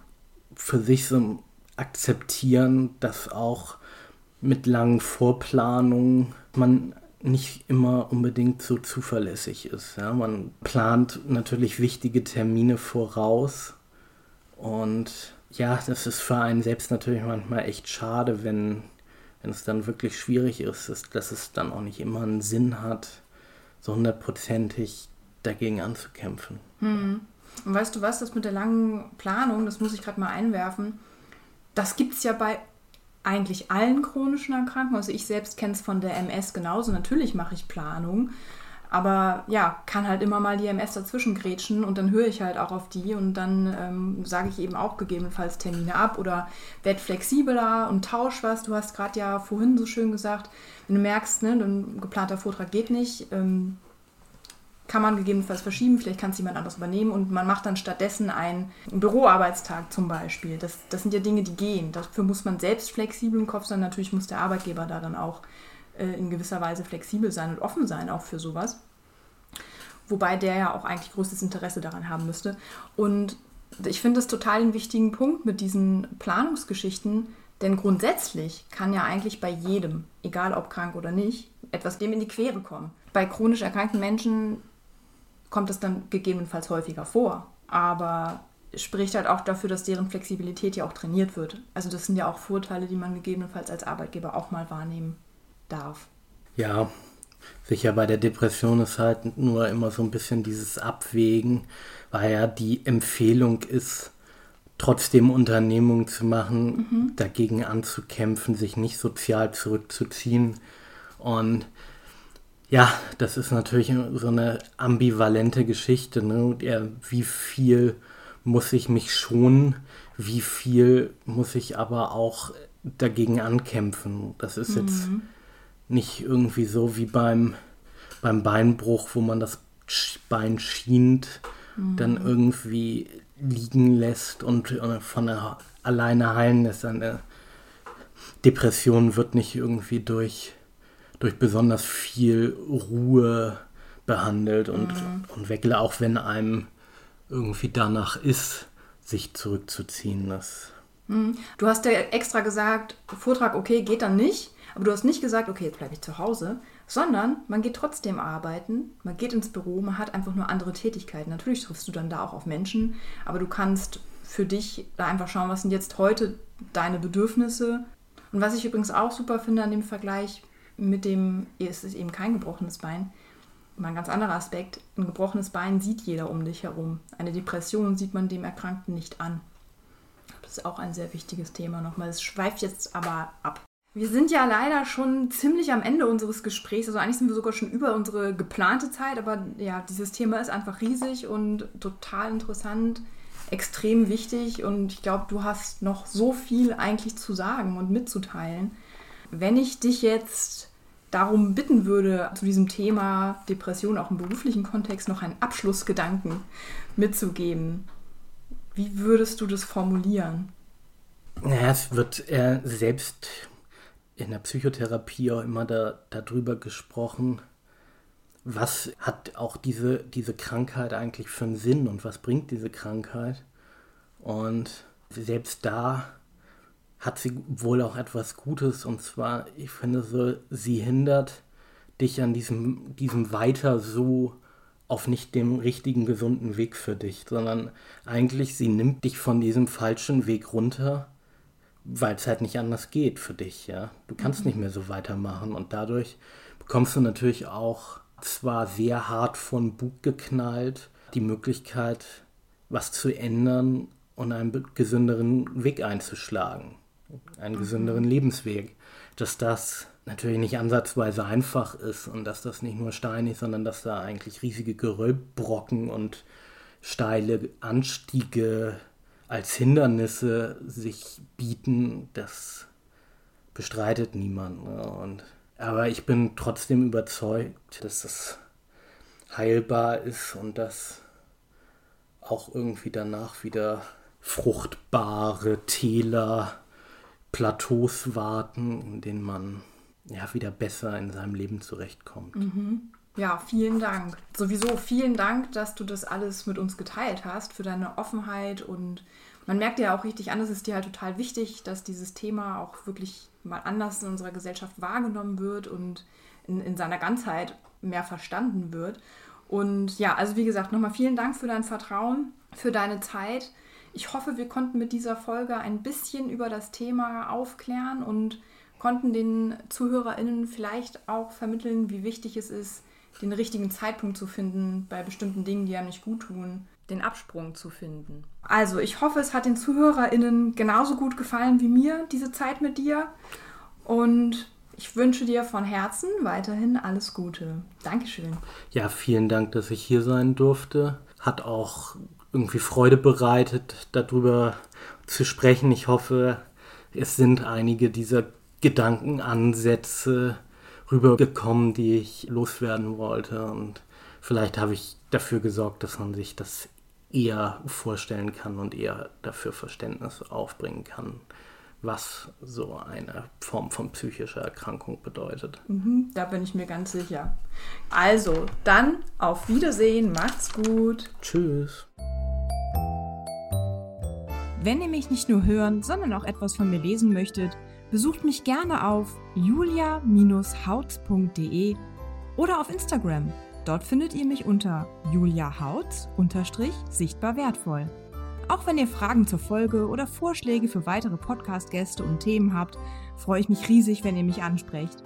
für sich so akzeptieren, dass auch mit langen Vorplanungen man nicht immer unbedingt so zuverlässig ist. Ja? Man plant natürlich wichtige Termine voraus und ja, das ist für einen selbst natürlich manchmal echt schade, wenn, wenn es dann wirklich schwierig ist, dass, dass es dann auch nicht immer einen Sinn hat, so hundertprozentig dagegen anzukämpfen. Hm. Und weißt du was, das mit der langen Planung, das muss ich gerade mal einwerfen, das gibt es ja bei eigentlich allen chronischen Erkrankungen. Also ich selbst kenne es von der MS genauso. Natürlich mache ich Planung, aber ja, kann halt immer mal die MS dazwischen grätschen und dann höre ich halt auch auf die und dann ähm, sage ich eben auch gegebenenfalls Termine ab oder werde flexibler und tausch was. Du hast gerade ja vorhin so schön gesagt, wenn du merkst, ne, ein geplanter Vortrag geht nicht, ähm, kann man gegebenenfalls verschieben, vielleicht kann es jemand anderes übernehmen und man macht dann stattdessen einen Büroarbeitstag zum Beispiel. Das, das sind ja Dinge, die gehen. Dafür muss man selbst flexibel im Kopf sein. Natürlich muss der Arbeitgeber da dann auch in gewisser Weise flexibel sein und offen sein auch für sowas. Wobei der ja auch eigentlich größtes Interesse daran haben müsste. Und ich finde es total einen wichtigen Punkt mit diesen Planungsgeschichten, denn grundsätzlich kann ja eigentlich bei jedem, egal ob krank oder nicht, etwas dem in die Quere kommen. Bei chronisch erkrankten Menschen kommt es dann gegebenenfalls häufiger vor. Aber spricht halt auch dafür, dass deren Flexibilität ja auch trainiert wird. Also das sind ja auch Vorteile, die man gegebenenfalls als Arbeitgeber auch mal wahrnehmen darf. Ja, sicher bei der Depression ist halt nur immer so ein bisschen dieses Abwägen, weil ja die Empfehlung ist, trotzdem Unternehmungen zu machen, mhm. dagegen anzukämpfen, sich nicht sozial zurückzuziehen. Und ja, das ist natürlich so eine ambivalente Geschichte. Ne? Wie viel muss ich mich schonen, wie viel muss ich aber auch dagegen ankämpfen. Das ist mhm. jetzt nicht irgendwie so wie beim, beim Beinbruch, wo man das Bein schient, mhm. dann irgendwie liegen lässt und äh, von der alleine heilen lässt. Eine Depression wird nicht irgendwie durch, durch besonders viel Ruhe behandelt und, mhm. und Weckle, auch wenn einem irgendwie danach ist, sich zurückzuziehen. Das mhm. Du hast ja extra gesagt, Vortrag, okay, geht dann nicht. Aber du hast nicht gesagt, okay, jetzt bleibe ich zu Hause, sondern man geht trotzdem arbeiten, man geht ins Büro, man hat einfach nur andere Tätigkeiten. Natürlich triffst du dann da auch auf Menschen, aber du kannst für dich da einfach schauen, was sind jetzt heute deine Bedürfnisse. Und was ich übrigens auch super finde an dem Vergleich mit dem, es ist eben kein gebrochenes Bein, mal ein ganz anderer Aspekt, ein gebrochenes Bein sieht jeder um dich herum. Eine Depression sieht man dem Erkrankten nicht an. Das ist auch ein sehr wichtiges Thema nochmal. Es schweift jetzt aber ab. Wir sind ja leider schon ziemlich am Ende unseres Gesprächs. Also eigentlich sind wir sogar schon über unsere geplante Zeit, aber ja, dieses Thema ist einfach riesig und total interessant, extrem wichtig und ich glaube, du hast noch so viel eigentlich zu sagen und mitzuteilen. Wenn ich dich jetzt darum bitten würde, zu diesem Thema Depression auch im beruflichen Kontext noch einen Abschlussgedanken mitzugeben, wie würdest du das formulieren? Ja, es wird äh, selbst in der Psychotherapie auch immer da, darüber gesprochen, was hat auch diese, diese Krankheit eigentlich für einen Sinn und was bringt diese Krankheit. Und selbst da hat sie wohl auch etwas Gutes und zwar, ich finde so, sie hindert dich an diesem, diesem Weiter so auf nicht dem richtigen, gesunden Weg für dich, sondern eigentlich sie nimmt dich von diesem falschen Weg runter weil es halt nicht anders geht für dich, ja. Du kannst mhm. nicht mehr so weitermachen und dadurch bekommst du natürlich auch zwar sehr hart von Bug geknallt die Möglichkeit, was zu ändern und einen gesünderen Weg einzuschlagen, einen mhm. gesünderen Lebensweg. Dass das natürlich nicht ansatzweise einfach ist und dass das nicht nur steinig, sondern dass da eigentlich riesige Geröllbrocken und steile Anstiege als Hindernisse sich bieten, das bestreitet niemand. Ne? Und, aber ich bin trotzdem überzeugt, dass das heilbar ist und dass auch irgendwie danach wieder fruchtbare Täler, Plateaus warten, in denen man ja wieder besser in seinem Leben zurechtkommt. Mhm. Ja, vielen Dank. Sowieso vielen Dank, dass du das alles mit uns geteilt hast, für deine Offenheit und man merkt ja auch richtig an, es ist dir halt total wichtig, dass dieses Thema auch wirklich mal anders in unserer Gesellschaft wahrgenommen wird und in, in seiner Ganzheit mehr verstanden wird. Und ja, also wie gesagt, nochmal vielen Dank für dein Vertrauen, für deine Zeit. Ich hoffe, wir konnten mit dieser Folge ein bisschen über das Thema aufklären und konnten den ZuhörerInnen vielleicht auch vermitteln, wie wichtig es ist, den richtigen Zeitpunkt zu finden bei bestimmten Dingen, die einem nicht gut tun, den Absprung zu finden. Also, ich hoffe, es hat den ZuhörerInnen genauso gut gefallen wie mir, diese Zeit mit dir. Und ich wünsche dir von Herzen weiterhin alles Gute. Dankeschön. Ja, vielen Dank, dass ich hier sein durfte. Hat auch irgendwie Freude bereitet, darüber zu sprechen. Ich hoffe, es sind einige dieser Gedankenansätze rübergekommen, die ich loswerden wollte. Und vielleicht habe ich dafür gesorgt, dass man sich das eher vorstellen kann und eher dafür Verständnis aufbringen kann, was so eine Form von psychischer Erkrankung bedeutet. Mhm, da bin ich mir ganz sicher. Also, dann auf Wiedersehen, macht's gut. Tschüss. Wenn ihr mich nicht nur hören, sondern auch etwas von mir lesen möchtet, besucht mich gerne auf julia-hautz.de oder auf Instagram. Dort findet ihr mich unter juliahautz sichtbar wertvoll. Auch wenn ihr Fragen zur Folge oder Vorschläge für weitere Podcast-Gäste und Themen habt, freue ich mich riesig, wenn ihr mich ansprecht.